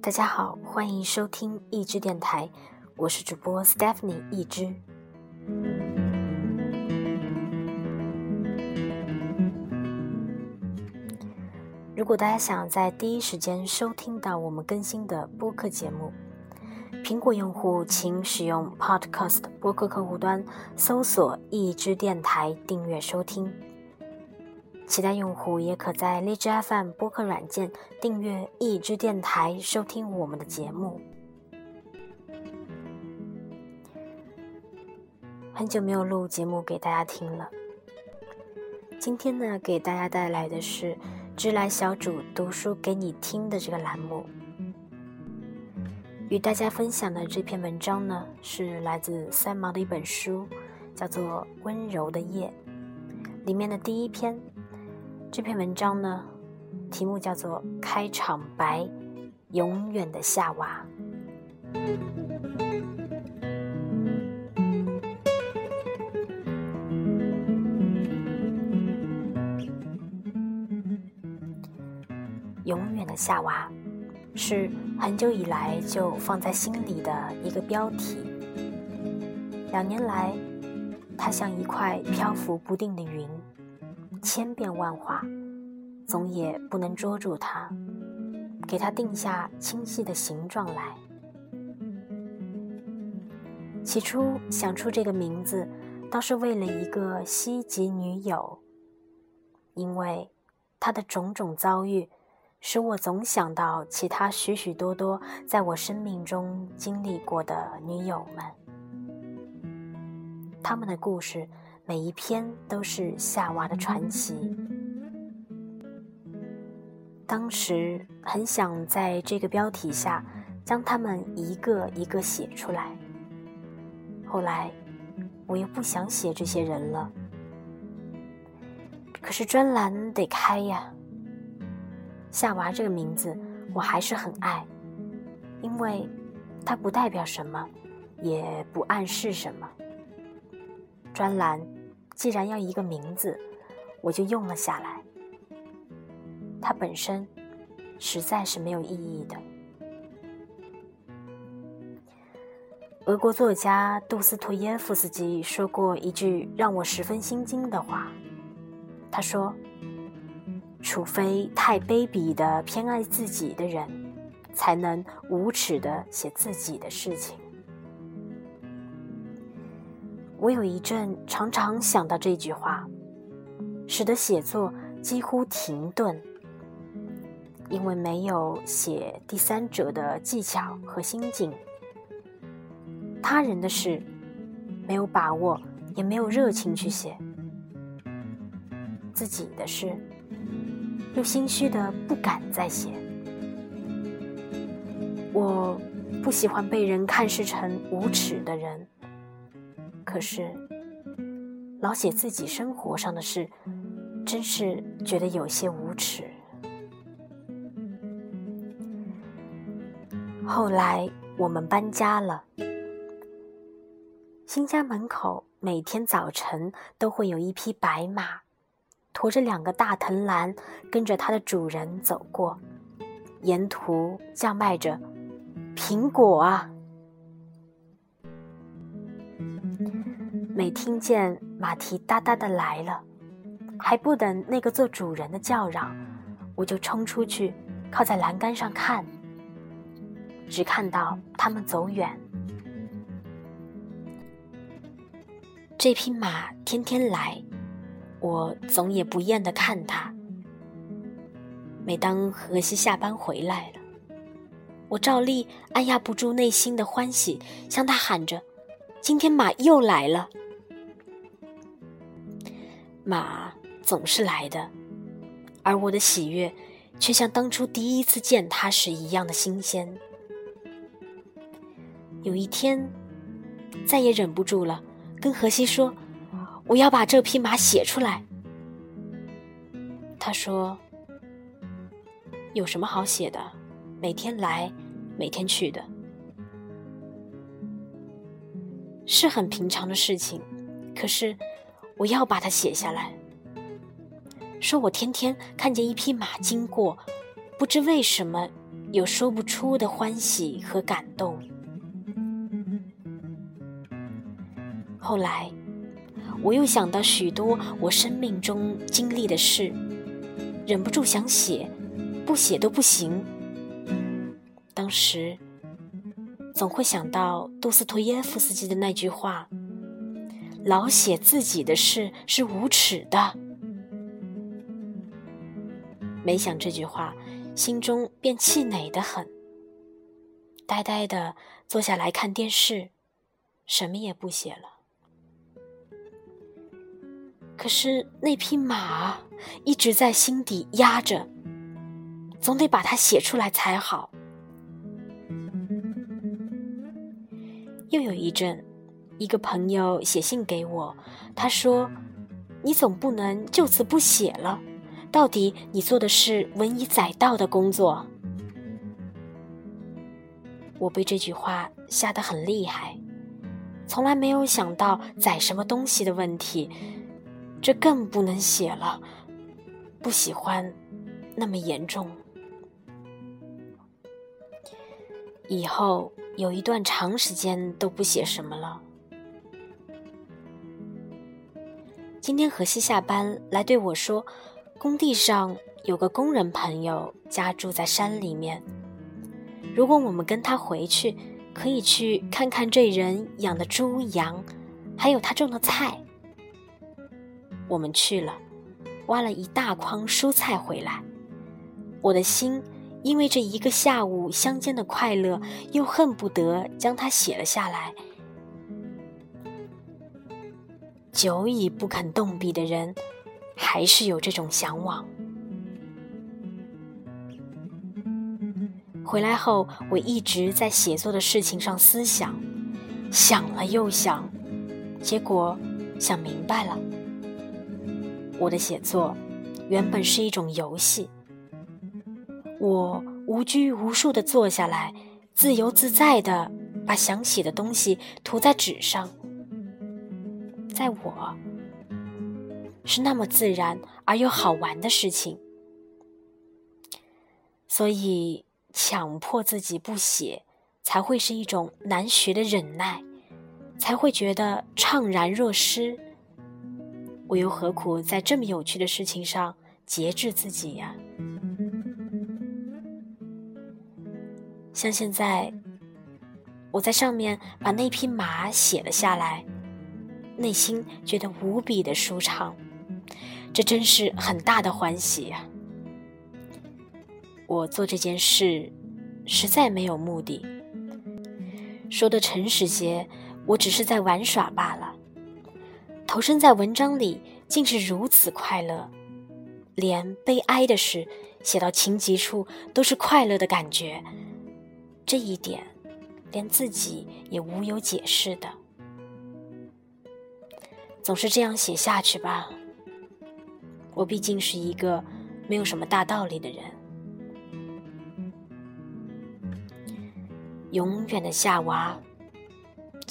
大家好，欢迎收听一枝电台，我是主播 Stephanie 一枝。如果大家想在第一时间收听到我们更新的播客节目，苹果用户请使用 Podcast 播客客户端搜索“一枝电台”订阅收听。其他用户也可在荔枝 FM 播客软件订阅一支电台，收听我们的节目。很久没有录节目给大家听了，今天呢，给大家带来的是“知来小主读书给你听”的这个栏目。与大家分享的这篇文章呢，是来自三毛的一本书，叫做《温柔的夜》，里面的第一篇。这篇文章呢，题目叫做《开场白：永远的夏娃》。永远的夏娃，是很久以来就放在心里的一个标题。两年来，它像一块漂浮不定的云。千变万化，总也不能捉住它，给它定下清晰的形状来。起初想出这个名字，倒是为了一个西极女友，因为她的种种遭遇，使我总想到其他许许多多在我生命中经历过的女友们，他们的故事。每一篇都是夏娃的传奇。当时很想在这个标题下将他们一个一个写出来，后来我又不想写这些人了。可是专栏得开呀。夏娃这个名字我还是很爱，因为它不代表什么，也不暗示什么。专栏既然要一个名字，我就用了下来。它本身实在是没有意义的。俄国作家杜斯托耶夫斯基说过一句让我十分心惊的话。他说：“除非太卑鄙的偏爱自己的人，才能无耻的写自己的事情。”我有一阵常常想到这句话，使得写作几乎停顿，因为没有写第三者的技巧和心境，他人的事没有把握，也没有热情去写，自己的事又心虚的不敢再写。我不喜欢被人看视成无耻的人。可是，老写自己生活上的事，真是觉得有些无耻。后来我们搬家了，新家门口每天早晨都会有一匹白马，驮着两个大藤篮，跟着它的主人走过，沿途叫卖着“苹果啊”。每听见马蹄哒哒的来了，还不等那个做主人的叫嚷，我就冲出去，靠在栏杆上看。只看到他们走远。这匹马天天来，我总也不厌的看他。每当荷西下班回来了，我照例按压不住内心的欢喜，向他喊着：“今天马又来了。”马总是来的，而我的喜悦却像当初第一次见他时一样的新鲜。有一天，再也忍不住了，跟荷西说：“我要把这匹马写出来。”他说：“有什么好写的？每天来，每天去的。”是很平常的事情，可是我要把它写下来。说我天天看见一匹马经过，不知为什么有说不出的欢喜和感动。后来，我又想到许多我生命中经历的事，忍不住想写，不写都不行。当时，总会想到杜斯托耶夫斯基的那句话：“老写自己的事是无耻的。”没想这句话，心中便气馁得很，呆呆的坐下来看电视，什么也不写了。可是那匹马一直在心底压着，总得把它写出来才好。又有一阵，一个朋友写信给我，他说：“你总不能就此不写了，到底你做的是文以载道的工作。”我被这句话吓得很厉害，从来没有想到载什么东西的问题。这更不能写了，不喜欢那么严重。以后有一段长时间都不写什么了。今天何西下班来对我说，工地上有个工人朋友家住在山里面，如果我们跟他回去，可以去看看这人养的猪羊，还有他种的菜。我们去了，挖了一大筐蔬菜回来。我的心因为这一个下午相间的快乐，又恨不得将它写了下来。久已不肯动笔的人，还是有这种向往。回来后，我一直在写作的事情上思想，想了又想，结果想明白了。我的写作原本是一种游戏，我无拘无束地坐下来，自由自在地把想写的东西涂在纸上，在我是那么自然而又好玩的事情，所以强迫自己不写，才会是一种难学的忍耐，才会觉得怅然若失。我又何苦在这么有趣的事情上节制自己呀？像现在，我在上面把那匹马写了下来，内心觉得无比的舒畅，这真是很大的欢喜呀！我做这件事实在没有目的，说的诚实些，我只是在玩耍罢了。投身在文章里，竟是如此快乐，连悲哀的事写到情急处都是快乐的感觉。这一点，连自己也无有解释的。总是这样写下去吧。我毕竟是一个没有什么大道理的人。永远的夏娃。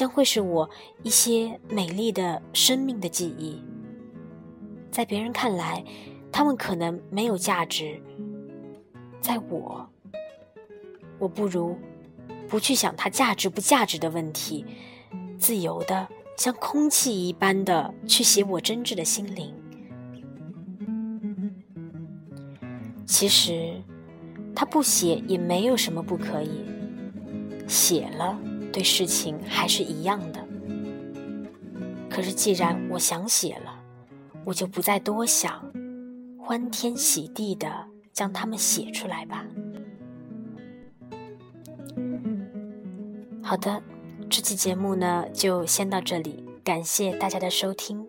将会是我一些美丽的生命的记忆，在别人看来，他们可能没有价值。在我，我不如不去想它价值不价值的问题，自由的像空气一般的去写我真挚的心灵。其实，他不写也没有什么不可以，写了。对事情还是一样的，可是既然我想写了，我就不再多想，欢天喜地的将它们写出来吧。好的，这期节目呢就先到这里，感谢大家的收听。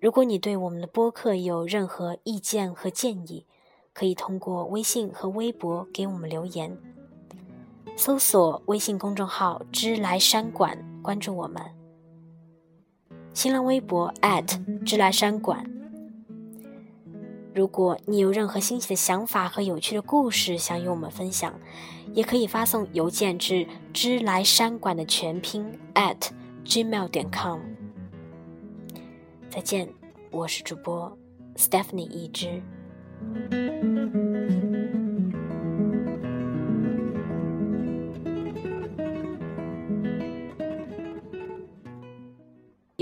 如果你对我们的播客有任何意见和建议，可以通过微信和微博给我们留言。搜索微信公众号“知来山馆”，关注我们。新浪微博知来山馆。如果你有任何新奇的想法和有趣的故事想与我们分享，也可以发送邮件至知来山馆的全拼 at gmail 点 com。再见，我是主播 Stephanie 一之。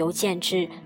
邮件至。